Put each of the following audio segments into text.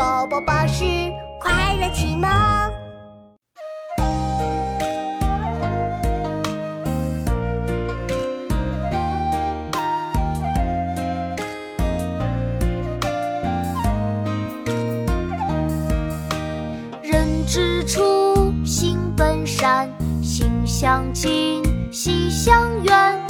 宝宝巴士快乐启蒙。人之初，性本善，性相近，习相远。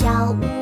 小屋。